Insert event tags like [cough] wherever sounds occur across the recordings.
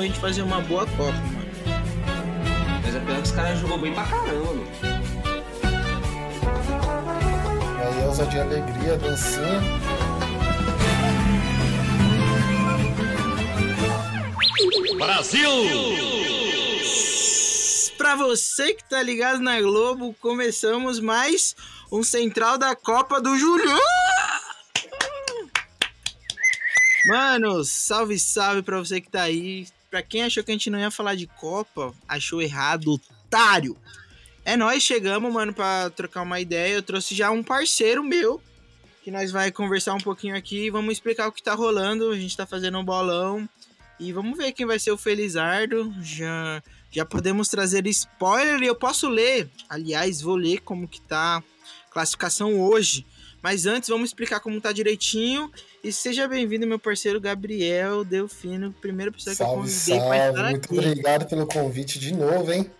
pra gente fazer uma boa Copa, mano. Mas é pior que os caras jogou bem pra caramba, mano. Aí, Elza de alegria, dancinha. Pra você que tá ligado na Globo, começamos mais um Central da Copa do Julião. Mano, salve, salve pra você que tá aí. Pra quem achou que a gente não ia falar de Copa, achou errado, otário. É nós chegamos, mano, pra trocar uma ideia. Eu trouxe já um parceiro meu, que nós vai conversar um pouquinho aqui. Vamos explicar o que tá rolando. A gente tá fazendo um bolão. E vamos ver quem vai ser o Felizardo. Já, já podemos trazer spoiler eu posso ler. Aliás, vou ler como que tá a classificação hoje. Mas antes, vamos explicar como tá direitinho. E seja bem-vindo, meu parceiro Gabriel Delfino, primeira pessoa que eu Salve, convidei pra salve. estar Muito aqui. obrigado pelo convite de novo, hein?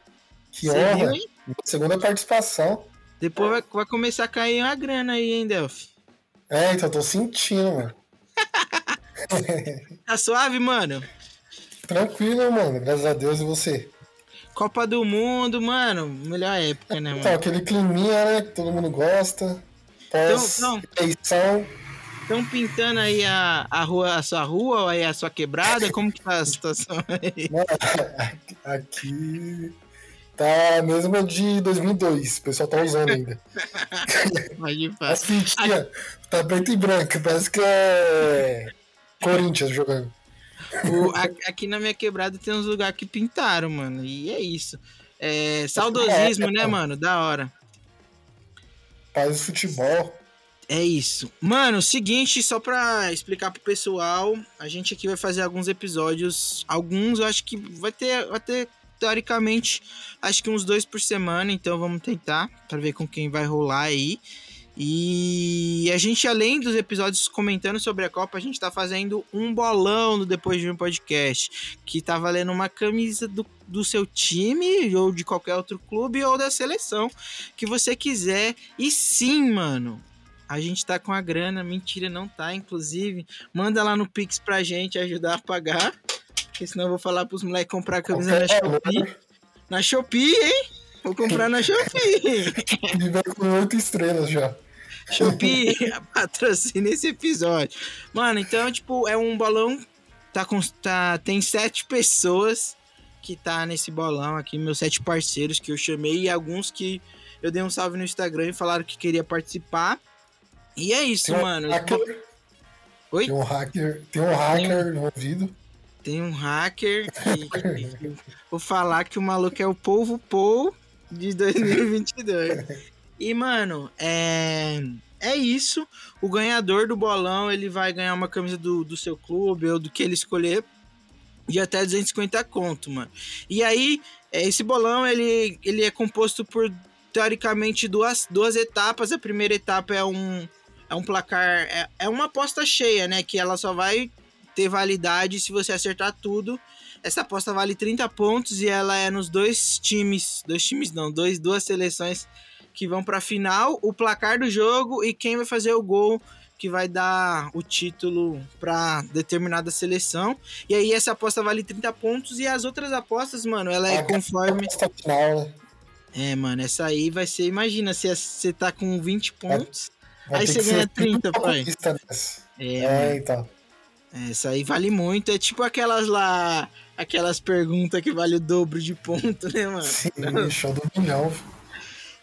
Que Você honra. viu, hein? Segunda participação. Depois vai, vai começar a cair uma grana aí, hein, Delphi? É, então eu tô sentindo, mano. Tá suave, mano? Tranquilo, mano. Graças a Deus e você. Copa do Mundo, mano, melhor época, né, Então, mano? aquele climinha, né? Que todo mundo gosta. Então. Estão pintando aí a, a, rua, a sua rua ou aí a sua quebrada? Como que tá a situação aí? [laughs] Aqui tá a mesma de 2002. O pessoal tá usando ainda. Pode falar. As fitinhas tá preto e branco. Parece que é Corinthians jogando. O- a- aqui na minha quebrada tem uns lugares que pintaram, mano. E é isso. É, saudosismo, né, mano? Da hora. Faz futebol. É isso. Mano, seguinte, só pra explicar pro pessoal, a gente aqui vai fazer alguns episódios. Alguns eu acho que vai ter, vai ter teoricamente, acho que uns dois por semana. Então vamos tentar pra ver com quem vai rolar aí. E a gente, além dos episódios comentando sobre a Copa, a gente tá fazendo um bolão no Depois de um Podcast. Que tá valendo uma camisa do, do seu time, ou de qualquer outro clube, ou da seleção que você quiser. E sim, mano, a gente tá com a grana, mentira, não tá, inclusive. Manda lá no Pix pra gente ajudar a pagar. Porque senão eu vou falar pros moleques comprar a camisa na Shopee. valor. Na Shopee, hein? Vou comprar na [laughs] Shopee. Ele vai com oito estrelas já. Shopee [laughs] patrocina esse episódio. Mano, então, tipo, é um bolão. Tá com, tá, tem sete pessoas que tá nesse bolão aqui, meus sete parceiros que eu chamei e alguns que eu dei um salve no Instagram e falaram que queria participar. E é isso, Tem um mano. hacker. Oi? Tem um hacker, tem um hacker envolvido. Tem um hacker [laughs] que, que- vou falar que o maluco é o Polvo Paul de 2022. [laughs] E, mano, é, é isso. O ganhador do bolão, ele vai ganhar uma camisa do, do seu clube ou do que ele escolher de até 250 conto, mano. E aí, é, esse bolão, ele, ele é composto por, teoricamente, duas, duas etapas. A primeira etapa é um, é um placar... É, é uma aposta cheia, né? Que ela só vai ter validade se você acertar tudo. Essa aposta vale 30 pontos e ela é nos dois times, dois times não, dois, duas seleções que vão para final, o placar do jogo e quem vai fazer o gol que vai dar o título para determinada seleção. E aí essa aposta vale 30 pontos e as outras apostas, mano, ela é A conforme aposta final, né? É, mano, essa aí vai ser, imagina, se você tá com 20 pontos, Vai Aí você ganha 30, uma pai. é, É, então. essa aí vale muito, é tipo aquelas lá, aquelas perguntas que vale o dobro de ponto, né, mano? Sim, show do milhão.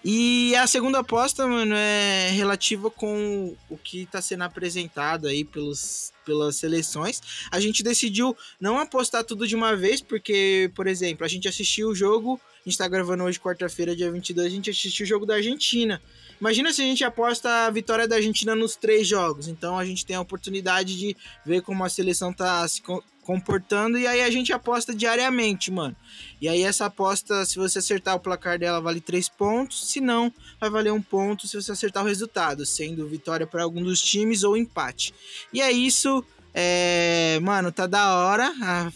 E a segunda aposta, mano, é relativa com o que tá sendo apresentado aí pelos, pelas seleções. A gente decidiu não apostar tudo de uma vez, porque, por exemplo, a gente assistiu o jogo, a gente tá gravando hoje, quarta-feira, dia 22, a gente assistiu o jogo da Argentina. Imagina se a gente aposta a vitória da Argentina nos três jogos. Então a gente tem a oportunidade de ver como a seleção tá se co- comportando e aí a gente aposta diariamente, mano. E aí essa aposta, se você acertar o placar dela, vale 3 pontos. Se não, vai valer um ponto se você acertar o resultado, sendo vitória para algum dos times ou empate. E é isso. É... Mano, tá da hora. A...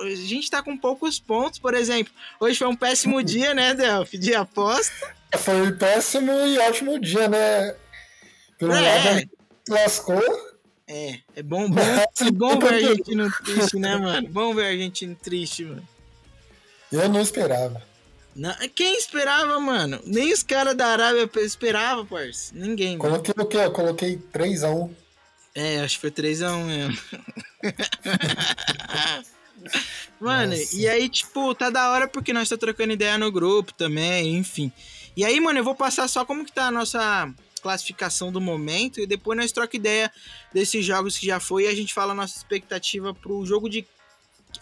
a gente tá com poucos pontos, por exemplo. Hoje foi um péssimo [laughs] dia, né, Delphi? De aposta. Foi um péssimo e ótimo dia, né? Pelo É. lado, lascou. É, é bom, bom, é bom ver argentino [laughs] triste, né, mano? Bom ver argentino triste, mano. Eu não esperava. Não, quem esperava, mano? Nem os caras da Arábia esperavam, parça. Ninguém. Mano. Coloquei o quê? Eu coloquei 3x1. É, acho que foi 3x1 mesmo. [laughs] [laughs] mano, Nossa. e aí, tipo, tá da hora porque nós tá trocando ideia no grupo também, enfim. E aí, mano, eu vou passar só como que tá a nossa classificação do momento e depois nós troca ideia desses jogos que já foi e a gente fala a nossa expectativa pro jogo de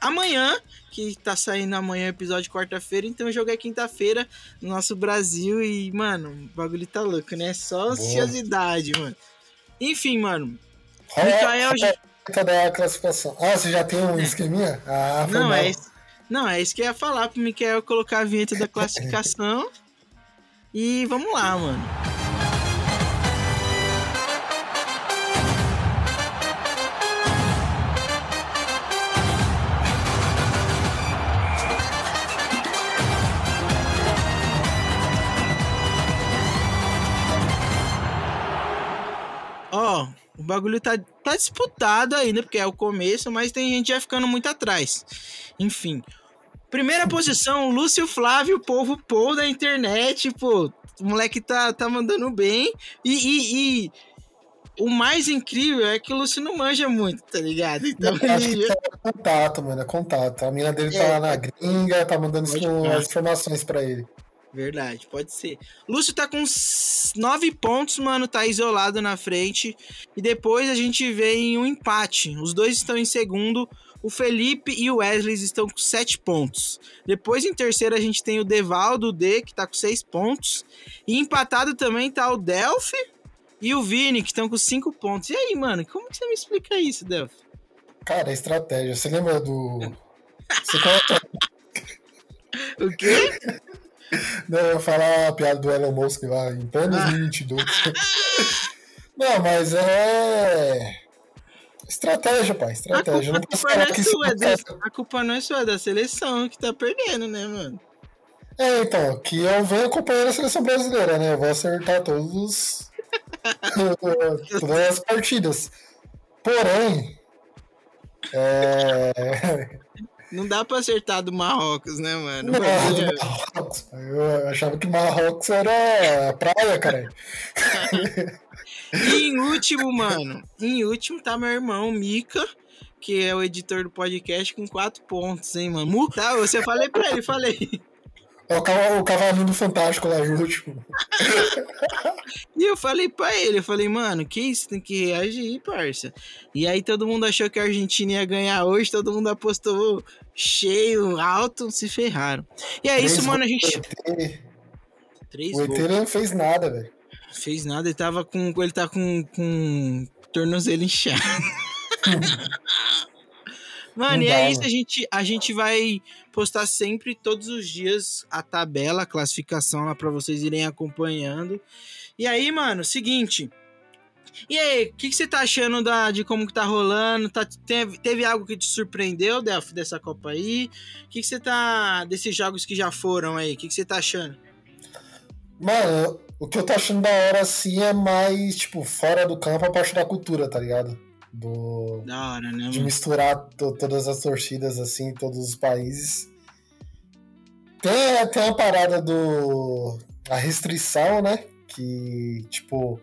amanhã, que tá saindo amanhã episódio quarta-feira, então o jogo é quinta-feira no nosso Brasil e, mano, o bagulho tá louco, né? Só ansiosidade, mano. Enfim, mano. É, Mikael. É, da classificação. Ah, você já tem um é. esqueminha? Ah, não, é isso, não, é isso que eu ia falar pro Mikael colocar a vinheta da classificação. e vamos lá, mano. Bagulho tá, tá disputado ainda, porque é o começo, mas tem gente já ficando muito atrás. Enfim. Primeira posição, Lúcio Flávio, povo Paul da internet, pô. O moleque tá, tá mandando bem. E, e, e, o mais incrível é que o Lúcio não manja muito, tá ligado? Então, ele... é contato, mano, é contato. A mina dele tá é, tá lá na gringa, tá mandando as informações para ele. Verdade, pode ser. Lúcio tá com nove pontos, mano, tá isolado na frente. E depois a gente vê em um empate. Os dois estão em segundo. O Felipe e o Wesley estão com sete pontos. Depois em terceiro a gente tem o Devaldo D, que tá com seis pontos. E empatado também tá o Delphi e o Vini, que estão com cinco pontos. E aí, mano, como que você me explica isso, Delphi? Cara, é estratégia. Você lembra do. Você coloca... [laughs] o quê? Não, eu ia falar a piada do Elon Musk lá em pleno 2022. [laughs] Não, mas é. Estratégia, pai. Estratégia. A culpa, não, não é sua, é a culpa não é sua, é da seleção que tá perdendo, né, mano? É, então, que eu venho acompanhando a seleção brasileira, né? Eu vou acertar todos [laughs] todas as partidas. Porém, é... Não dá pra acertar do Marrocos, né, mano? Não, do Marrocos. Eu achava que Marrocos era praia, cara. e em último, mano, em último tá meu irmão, Mika, que é o editor do podcast, com quatro pontos, hein, mano. Tá, você falei pra ele, falei. É o, cavalinho do Fantástico lá, o último. e eu falei pra ele, eu falei, mano, que isso? Tem que reagir, parça. E aí todo mundo achou que a Argentina ia ganhar hoje, todo mundo apostou cheio, alto, se ferraram. E é Três isso, mano, a gente... Três o ET não fez nada, velho. Fez nada, ele tava com... Ele tá com, com tornozelo inchado. [laughs] Mano, e é isso, a gente, a gente vai postar sempre, todos os dias, a tabela, a classificação lá pra vocês irem acompanhando. E aí, mano, seguinte. E aí, o que, que, você tá achando da, de como que tá rolando? Tá, teve, teve algo que te surpreendeu, Delphi, dessa Copa aí? O que, que você tá. desses jogos que já foram aí? O que, que você tá achando? Mano, o que eu tô achando da hora assim é mais, tipo, fora do campo a parte da cultura, tá ligado? Do hora, né, de misturar todas as torcidas assim, todos os países. Tem até a parada do a restrição, né? Que tipo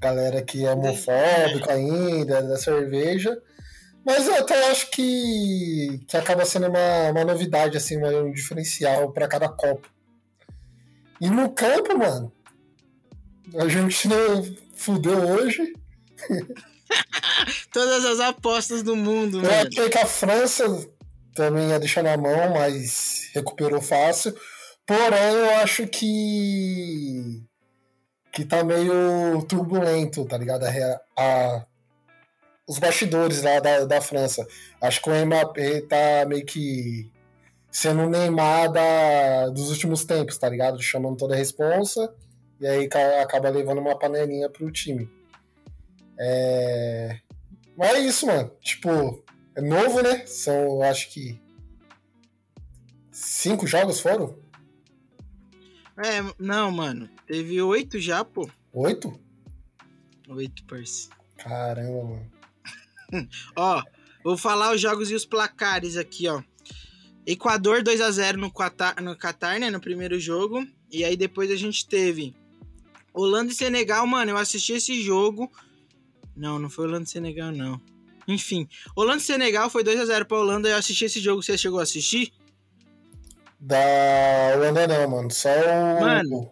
galera que é homofóbica ainda da cerveja, mas eu até acho que, que acaba sendo uma, uma novidade assim, um diferencial para cada copo. E no campo, mano, a gente [laughs] fudeu hoje. [laughs] [laughs] Todas as apostas do mundo, Eu mano. achei que a França também ia deixar na mão, mas recuperou fácil. Porém, eu acho que. que tá meio turbulento, tá ligado? A, a os bastidores lá da, da França. Acho que o Mbappé tá meio que sendo o Neymar da, dos últimos tempos, tá ligado? Chamando toda a responsa. E aí acaba levando uma panelinha pro time. É... Mas é isso, mano. Tipo, é novo, né? São, acho que. Cinco jogos foram? É, não, mano. Teve oito já, pô. Oito? Oito, parceiro. Caramba, mano. [laughs] ó, vou falar os jogos e os placares aqui, ó. Equador 2 a 0 no Qatar, no Qatar, né, no primeiro jogo. E aí depois a gente teve Holanda e Senegal, mano, eu assisti esse jogo. Não, não foi Holanda e Senegal, não. Enfim, Holanda e Senegal foi 2 a 0 pra Holanda. Eu assisti esse jogo, você chegou a assistir? Da Holanda não, mano. Só o. Mano.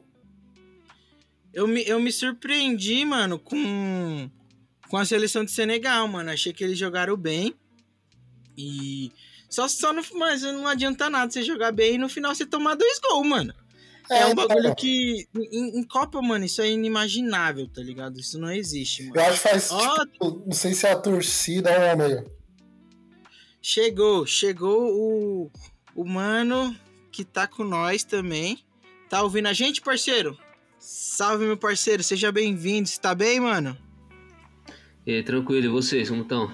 Eu me, eu me surpreendi, mano, com, com a seleção de Senegal, mano. Achei que eles jogaram bem. E. Só, só no, mas não adianta nada você jogar bem e no final você tomar dois gols, mano. É, é um bagulho então. que. Em, em, Copa, mano, isso é inimaginável, tá ligado? Isso não existe, mano. Eu acho que faz. Oh, tipo, não sei se é a torcida ou é meio. Chegou, chegou o, o mano que tá com nós também. Tá ouvindo a gente, parceiro? Salve, meu parceiro, seja bem-vindo. Você tá bem, mano? E aí, tranquilo, e vocês, como estão?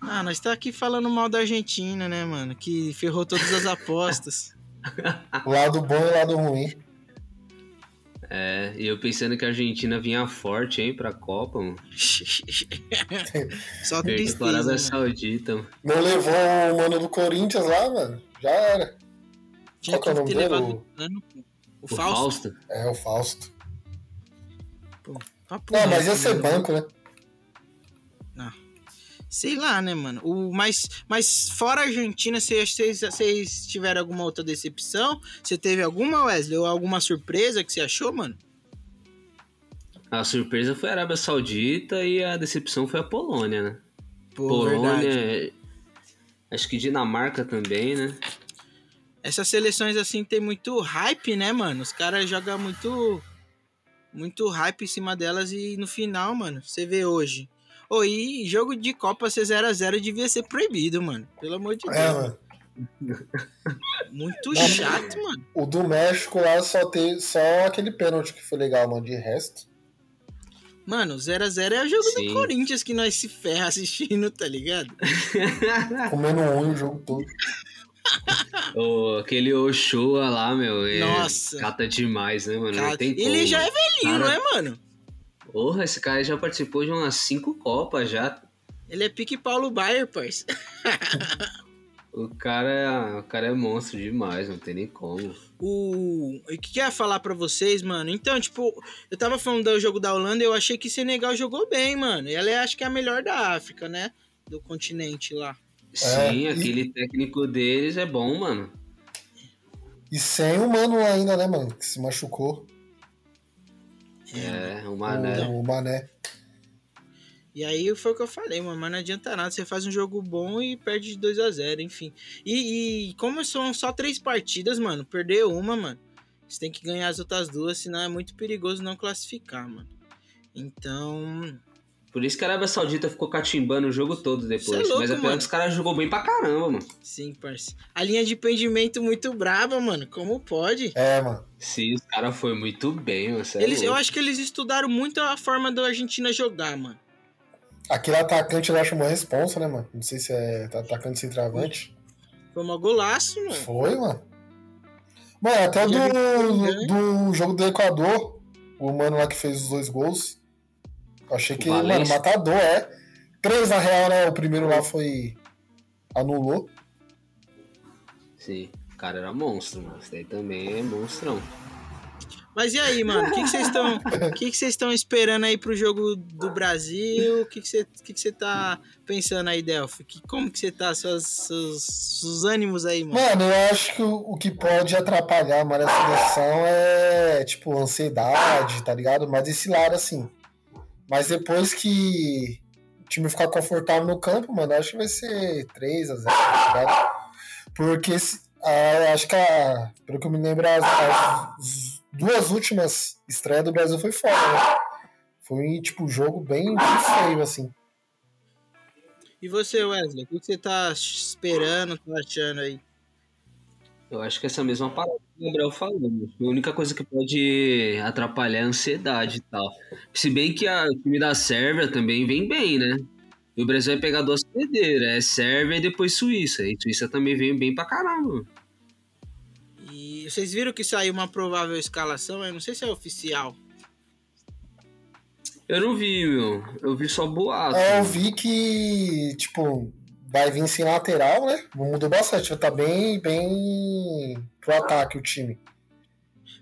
Ah, nós tá aqui falando mal da Argentina, né, mano? Que ferrou todas as apostas. [laughs] lado bom e lado ruim. É, e eu pensando que a Argentina vinha forte, hein, pra Copa, mano. Só tristeza, Arábia Saudita, mano. Não levou o mano do Corinthians lá, mano? Já era. Tinha Qual que, é ter levado o, ano, o, o Fausto. Fausto. É, o Fausto. Pô, Não, mas ia ser banco, né? Não. Sei lá, né, mano? O, mas, mas fora a Argentina, vocês, tiveram alguma outra decepção? Você teve alguma, Wesley? Ou alguma surpresa que você achou, mano? A surpresa foi a Arábia Saudita e a decepção foi a Polônia, né? Pô, Polônia, verdade. acho que Dinamarca também, né? Essas seleções assim tem muito hype, né, mano? Os caras jogam muito muito hype em cima delas e no final, mano, você vê hoje. Ô, e jogo de Copa ser 0x0 devia ser proibido, mano. Pelo amor de é, Deus. Mano. Muito Não, chato, mano. O do México lá só tem só aquele pênalti que foi legal, mano. De resto. Mano, 0x0 é o jogo Sim. do Corinthians que nós se ferra assistindo, tá ligado? [laughs] Comendo um o jogo todo. oh, aquele Oshua lá, meu. É, Nossa. Cata demais, né, mano? Cata... Ele como. já é velhinho, cara... não é, mano? Porra, esse cara já participou de umas cinco Copas já. Ele é pique Paulo Baier, parça. [laughs] o cara, o cara é monstro demais, não tem nem como. O, o que ia falar para vocês, mano? Então, tipo, eu tava falando do jogo da Holanda, eu achei que Senegal jogou bem, mano. E ela é, acho que é a melhor da África, né? Do continente lá. Sim, é, aquele e... técnico deles é bom, mano. E sem o Mano ainda, né, mano? Que se machucou. É, o Mané. O, o Mané. E aí foi o que eu falei, mano, mas não adianta nada, você faz um jogo bom e perde de 2 a 0 enfim. E, e, como são só três partidas, mano, perder uma, mano, você tem que ganhar as outras duas, senão é muito perigoso não classificar, mano. Então, por isso que a Arábia Saudita ficou catimbando o jogo todo depois. É louco, Mas apesar que os caras jogou bem pra caramba, mano. Sim, parceiro. A linha de pendimento muito braba, mano. Como pode? É, mano. Sim, os caras foi muito bem, mano. É eles, eu acho que eles estudaram muito a forma da Argentina jogar, mano. Aquele atacante lá chamou a responsa, né, mano? Não sei se é atacante sem travante. Foi uma golaço, mano. Foi, mano. Mano, até do, do jogo do Equador, o mano lá que fez os dois gols. Achei que, Valência. mano, matador, é. Três na real, né? O primeiro lá foi. Anulou. Sim, o cara era monstro, mano. Esse daí também é monstrão. Mas e aí, mano? O que vocês estão [laughs] que que estão esperando aí pro jogo do Brasil? O que você que que que tá pensando aí, Delphi? Que, como que você tá? Seus, seus, seus ânimos aí, mano? Mano, eu acho que o, o que pode atrapalhar mais a seleção é, tipo, ansiedade, tá ligado? Mas esse lado, assim, mas depois que o time ficar confortável no campo, mano, acho que vai ser 3 a 0 tá? Porque a, acho que, a, pelo que eu me lembro, as, as, duas últimas estreias do Brasil foi fora, né? Foi, tipo, um jogo bem, bem feio, assim. E você, Wesley, o que você tá esperando, tá achando aí? Eu acho que essa mesma parada que o Gabriel falou. A única coisa que pode atrapalhar é a ansiedade e tal. Se bem que a, o time da Sérvia também vem bem, né? E o Brasil vai pegar duas pedreiras. É Sérvia e depois Suíça. E Suíça também vem bem pra caramba. E vocês viram que saiu uma provável escalação? Eu não sei se é oficial. Eu não vi, meu. Eu vi só boato. É, eu vi que, tipo, vai vir sem lateral, né? Mudou bastante. Tá bem, bem pro ataque o time.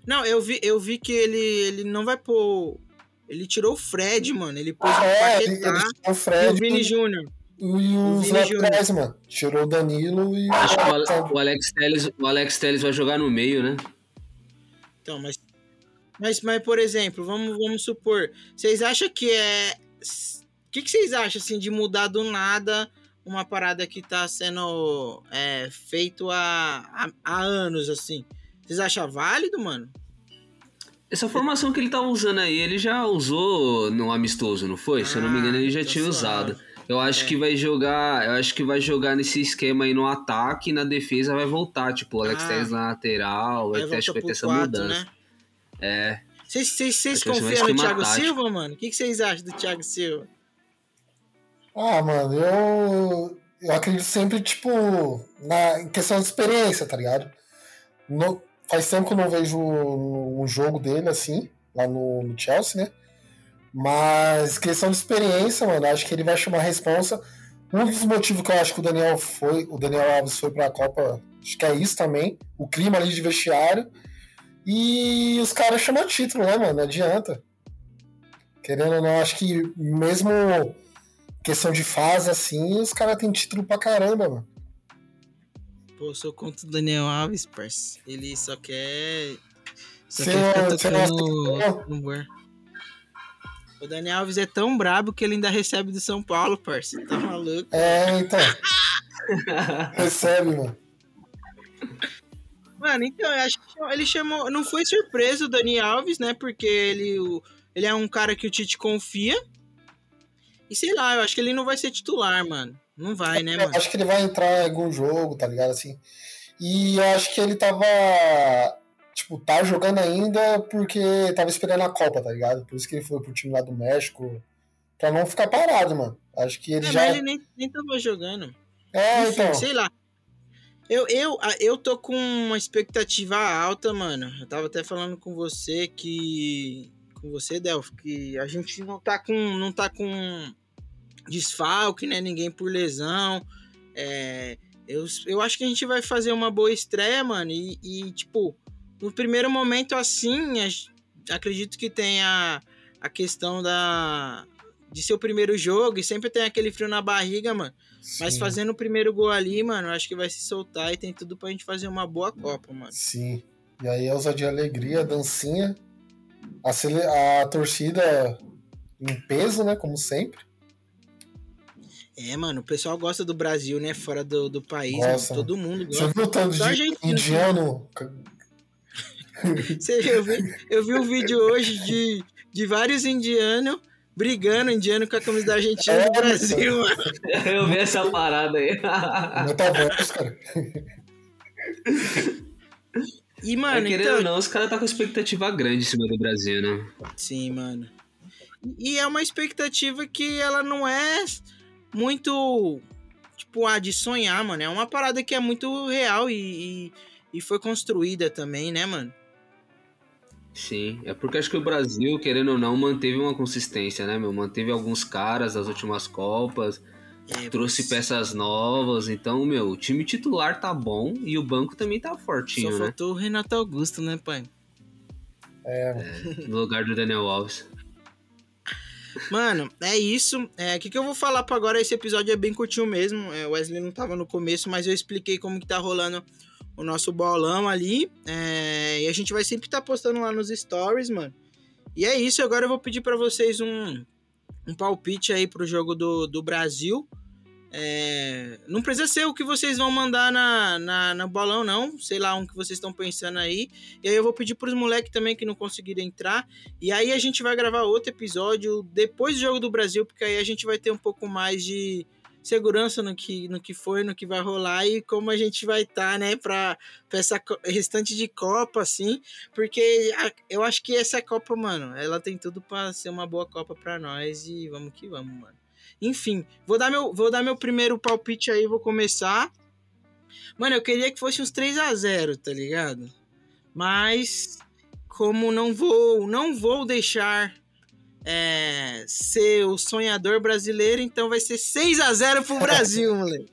Não, eu vi, eu vi que ele, ele não vai pôr. Ele tirou o Fred, mano. Ele pôs Ah, o é, Paquetá ele, ele tirou o e Fred o Vini Júnior. e os Vini laterais, mano. Tirou o Danilo e Acho que o Ale- o Alex Telles, o Alex Telles vai jogar no meio, né? Então, mas, mas, mas por exemplo, vamos, vamos supor, vocês acham que é. O que, que vocês acham assim de mudar do nada uma parada que tá sendo é, feito há, há, há anos, assim? Vocês acham válido, mano? Essa formação que ele tava usando aí, ele já usou no amistoso, não foi? Se eu não me engano, ele já Ah, tá tinha usado. Eu acho É. que vai jogar, eu acho que vai jogar nesse esquema aí no ataque e na defesa vai voltar, tipo, o Alex Ah. Telles na lateral, vai ter, acho que vai ter essa 4, mudança. né? É. Vocês, confiam no Thiago tático. Silva, mano? O que vocês acham do Thiago Silva? Ah, mano, eu, eu acredito sempre, tipo, na em questão de experiência, tá ligado? No- faz tempo que eu não vejo um jogo dele assim, lá no, no Chelsea, né? Mas questão de experiência, mano, acho que ele vai chamar a responsa. Um dos motivos que eu acho que o Daniel foi, o Daniel Alves foi pra Copa, acho que é isso também, o clima ali de vestiário. E os caras chamam título, né, mano? Não adianta. Querendo ou não, acho que mesmo questão de fase assim, os caras têm título pra caramba, mano. Pô, eu sou contra o Daniel Alves, parça. Ele só quer. Só Você quer ficar não tocando. O Daniel Alves é tão brabo que ele ainda recebe do São Paulo, parça. Tá maluco? É, então. [laughs] Recebe, mano. Mano, então, eu acho que ele chamou. Não foi surpresa o Dani Alves, né? Porque ele, ele é um cara que o Tite confia. E sei lá, eu acho que ele não vai ser titular, mano. Não vai, né, Eu mano? acho que ele vai entrar em algum jogo, tá ligado? Assim. E eu acho que ele tava. Tipo, tá jogando ainda porque tava esperando a Copa, tá ligado? Por isso que ele foi pro time lá do México. Pra não ficar parado, mano. Acho que ele É, já. mas ele nem, nem tava jogando. É, Enfim, então. sei lá. Eu, eu, eu tô com uma expectativa alta, mano. Eu tava até falando com você que. Com você, Delphi, que a gente não tá com. Não tá com desfalque, né? Ninguém por lesão. É, eu, eu acho que a gente vai fazer uma boa estreia, mano. E, e, tipo, no primeiro momento assim, a acredito que tenha a questão da. De ser o primeiro jogo e sempre tem aquele frio na barriga, mano. Mas Sim, fazendo o primeiro gol ali, mano, acho que vai se soltar e tem tudo pra gente fazer uma boa Copa, mano. Sim. E aí a ousadia e alegria, dancinha. A, a torcida em peso, né? Como sempre. É, mano, o pessoal gosta do Brasil, né? Fora do, do país, Gosta, mano, todo mundo Você gosta. viu o tanto de indiano [laughs] Você, eu, vi, eu vi um vídeo hoje de, de vários indianos brigando, indiano com a camisa da Argentina É, do Brasil, mano. [laughs] Eu vi essa parada aí. metaverso, cara. [laughs] E, mano, querendo então, ou não, os caras tá com expectativa grande em cima do Brasil, né? Sim, mano. E é uma expectativa que ela não é muito, tipo, a de sonhar, mano. É uma parada que é muito real e, e, e foi construída também, né, mano? Sim, é porque acho que o Brasil, querendo ou não, manteve uma consistência, né, meu? Manteve alguns caras das últimas Copas, É, trouxe mas peças novas, então, meu, o time titular tá bom e o banco também tá Só fortinho, né? faltou o Renato Augusto, né, pai? No lugar do Daniel Alves. Mano, é isso. É, O que, que eu vou falar pra agora? Esse episódio é bem curtinho mesmo. É, o Wesley não tava no começo, mas eu expliquei como que tá rolando o nosso bolão ali. É, e a gente vai sempre estar postando lá nos stories, mano. E é isso. Agora eu vou pedir pra vocês um, um palpite aí pro jogo do, do Brasil. É, não precisa ser o que vocês vão mandar na, na, na bolão, não. Sei lá, um que vocês estão pensando aí. E aí eu vou pedir pros moleques também que não conseguiram entrar. E aí a gente vai gravar outro episódio depois do Jogo do Brasil, porque aí a gente vai ter um pouco mais de segurança no que, no que foi, no que vai rolar e como a gente vai estar, né, pra, pra essa restante de Copa, assim, porque a- eu acho que essa Copa, mano, ela tem tudo pra ser uma boa Copa pra nós e vamos que vamos, mano. Enfim, vou dar meu, vou dar meu primeiro palpite aí, vou começar. Mano, eu queria que fosse uns 3 a 0 tá ligado? Mas como não vou, não vou deixar é, ser o sonhador brasileiro, então vai ser 6 a 0 pro Brasil, [laughs] moleque.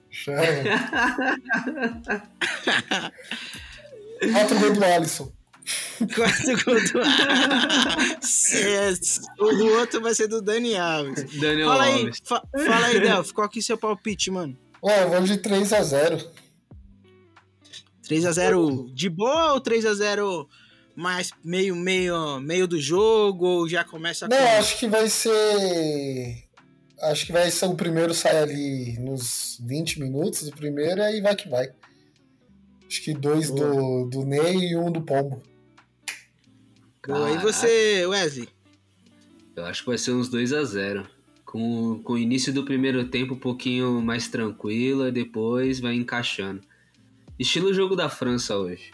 Quatro [laughs] gols do Alisson. Quatro gols do [laughs] O do outro vai ser do Dani Alves. Daniel Fala aí, Alves. fa- fala aí, Delphi, qual que é o seu palpite, mano? Ué, eu vou de 3x0. 3x0 de boa ou 3x0 mais meio, meio, meio do jogo? Ou já começa Não, com- acho que vai ser. Acho que vai ser o primeiro sai ali nos 20 minutos, o primeiro, aí vai que vai. Acho que dois do, do Ney e um do Pombo. Boa. E você, Wesley? Eu acho que vai ser uns 2 a 0 com, com o início do primeiro tempo um pouquinho mais tranquilo, e depois vai encaixando. Estilo jogo da França hoje.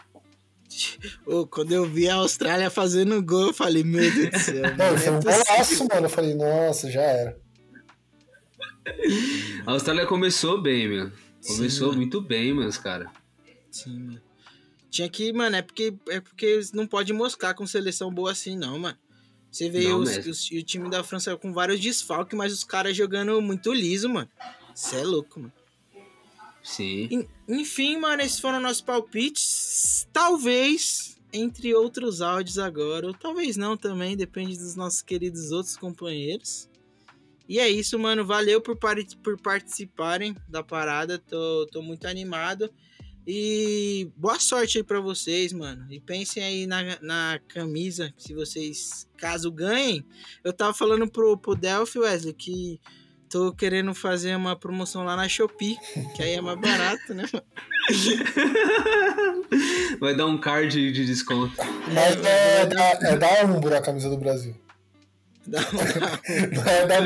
[laughs] Ô, quando eu vi a Austrália fazendo gol, eu falei, meu Deus do céu. Não, não foi é um golaço, mano. Eu falei, nossa, já era. A Austrália começou bem, meu. Começou Sim, muito bem, meus cara. Sim, mano. Tinha que, mano, é porque, é porque não pode moscar com seleção boa assim, não, mano. Você vê os, os- o time da França com vários desfalques, mas os caras jogando muito liso, mano. Você é louco, mano. Sim. En- Enfim, mano, esses foram nossos palpites. Talvez, entre outros áudios agora, ou talvez não também, depende dos nossos queridos outros companheiros. E é isso, mano. Valeu por, pari- por participarem da parada. Tô, tô muito animado. E boa sorte aí pra vocês, mano. E pensem aí na, na camisa, se vocês, caso ganhem. Eu tava falando pro, pro Delphi, Wesley, que tô querendo fazer uma promoção lá na Shopee, que aí é mais barato, né? [laughs] Vai dar um card de desconto. Mas é, da, é da Umbro a camisa do Brasil. Dá uma- Não é da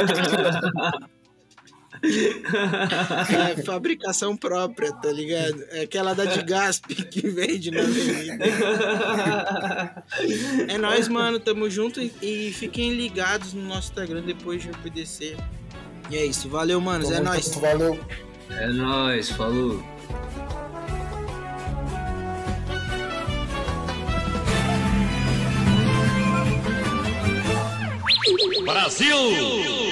É fabricação própria, tá ligado? É aquela da de Gasp que vende na avenida. É nóis, mano. Tamo junto e, e fiquem ligados no nosso Instagram depois de RPDC. E é isso. Valeu, manos. É nóis. Valeu. É nóis, falou. Brasil!